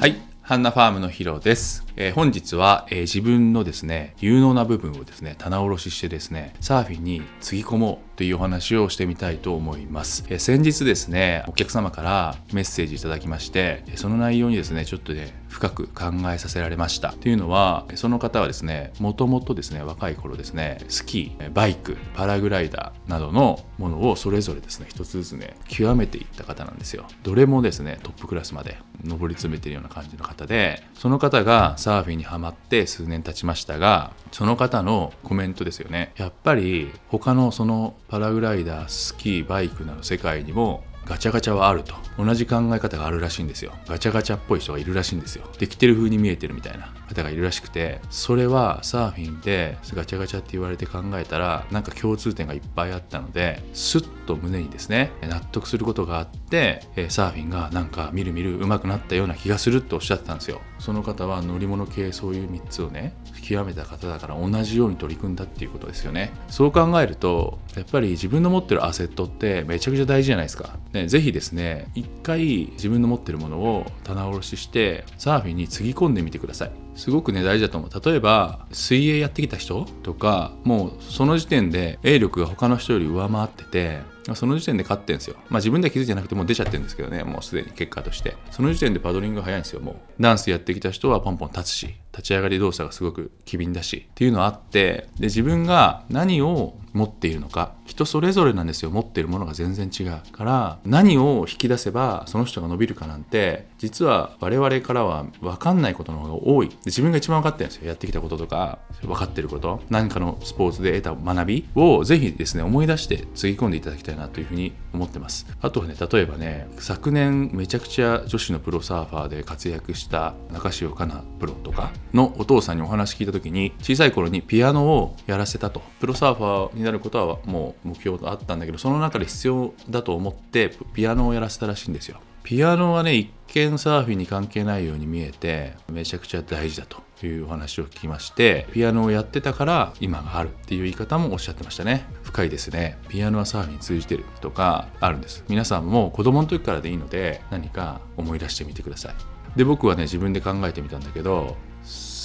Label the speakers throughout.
Speaker 1: はい。ハンナファームのヒロです、えー本日は、えー自分のですね有能な部分をですね棚卸ししてですねサーフィンにつぎ込もうというお話をしてみたいと思います、えー先日ですねお客様からメッセージいただきましてその内容にですねちょっとね深く考えさせられました。というのはその方はですねもともとですね若い頃ですねスキーバイクパラグライダーなどのものをそれぞれですね一つずつね極めていった方なんですよ。どれもですねトップクラスまで上り詰めてるような感じの方でその方がササーフィンにはまって数年経ちましたがその方のコメントですよね。やっぱり他のそのパラグライダースキーバイクなど世界にもガチャガチャはあると。同じ考え方があるらしいんですよ。ガチャガチャっぽい人がいるらしいんですよ。できてる風に見えてるみたいな。方がいるらしくてそれはサーフィンでガチャガチャって言われて考えたらなんか共通点がいっぱいあったのでスッと胸にですね納得することがあってサーフィンがなんかみるみる上手くなったような気がするっておっしゃってたんですよ。その方は乗り物系そういう3つをね極めた方だから同じように取り組んだっていうことですよね。そう考えるとやっぱり自分の持ってるアセットってめちゃくちゃ大事じゃないですか、ね、ぜひですね一回自分の持ってるものを棚卸ししてサーフィンにつぎ込んでみてください。すごくね大事だと思う例えば水泳やってきた人とかもうその時点で泳力が他の人より上回っててその時点で勝ってんですよ。まあ自分では気づいてなくてもう出ちゃってるんですけどね、もうすでに結果として。その時点でパドリングが早いんですよ、もう。ダンスやってきた人はポンポン立つし、立ち上がり動作がすごく機敏だし、っていうのはあって、で、自分が何を持っているのか、人それぞれなんですよ、持っているものが全然違うから、何を引き出せばその人が伸びるかなんて、実は我々からは分かんないことの方が多い。で自分が一番分かってるんですよ、やってきたこととか、分かってること、何かのスポーツで得た学びをぜひですね、思い出してつぎ込んでいただきたいなというふうに思ってます。あとはね、例えばね、昨年めちゃくちゃ女子のプロサーファーで活躍した中潮かなプロとかのお父さんにお話聞いた時に、小さい頃にピアノをやらせたと。プロサーファーになることはもう目標があったんだけど、その中で必要だと思ってピアノをやらせたらしいんですよ。ピアノはね、一見サーフィンに関係ないように見えて、めちゃくちゃ大事だと。いうお話を聞きましてピアノをやってたから今があるっていう言い方もおっしゃってましたね深いですねピアノはサーフィン通じてるとかあるんです皆さんも子供の時からでいいので何か思い出してみてくださいで僕はね自分で考えてみたんだけど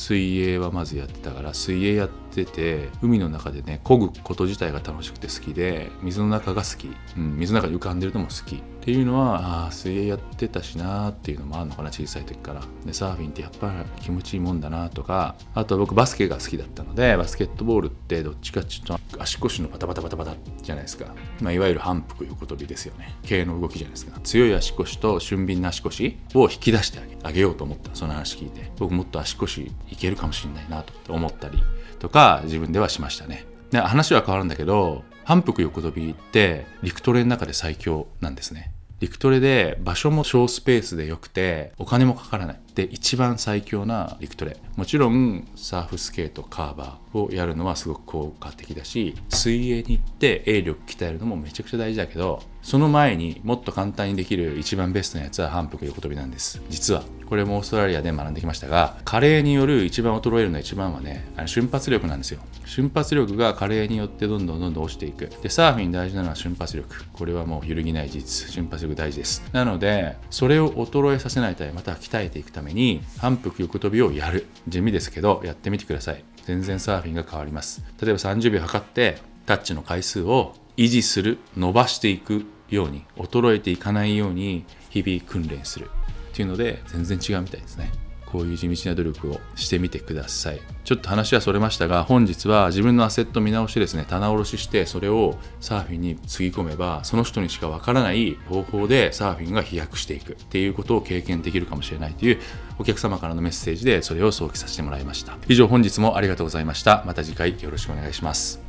Speaker 1: 水泳はまずやってたから水泳やってて海の中でね漕ぐこと自体が楽しくて好きで水の中が好き、うん、水の中に浮かんでるのも好き。っていうのはあ水泳やってたしなーっていうのもあるのかな小さい時から。でサーフィンってやっぱり気持ちいいもんだなとか。あとは僕バスケが好きだったのでバスケットボールってどっちかっていうと足腰のバタバタバタバタじゃないですか、まあ、いわゆる反復横跳びですよね。系の動きじゃないですか。強い足腰と俊敏な足腰を引き出してあげあげようと思った。その話聞いて。僕もっと足腰いけるかもしれないなと思ったり。とか自分ではしましたね。で話は変わるんだけど反復横跳びって陸トレの中で最強なんですね。陸トレで場所も小スペースでよくてお金もかからない。で一番最強な陸トレもちろんサーフスケートカーバーをやるのはすごく効果的だし水泳に行って泳力鍛えるのもめちゃくちゃ大事だけどその前にもっと簡単にできる一番ベストなやつは反復横跳びなんです。実はこれもオーストラリアで学んできましたが加齢による一番衰えるのは一番はねあの瞬発力なんですよ。瞬発力が加齢によってどんどんどんどん落ちていく。でサーフィン大事なのは瞬発力。これはもう揺るぎない事実。瞬発力大事です。なのでそれを衰えさせないためまたは鍛えていくためめに反復横跳びをやる。地味ですけどやってみてください。全然サーフィンが変わります。例えば30秒測ってタッチの回数を維持する伸ばしていくように衰えていかないように日々訓練する。っていうので全然違うみたいですね。こういう地道な努力をしてみてください。ちょっと話はそれましたが本日は自分のアセット見直してですね。棚卸ししてそれをサーフィンにつぎ込めばその人にしかわからない方法でサーフィンが飛躍していく。っていうことを経験できるかもしれないというお客様からのメッセージでそれを想起させてもらいました。以上本日もありがとうございました。また次回よろしくお願いします。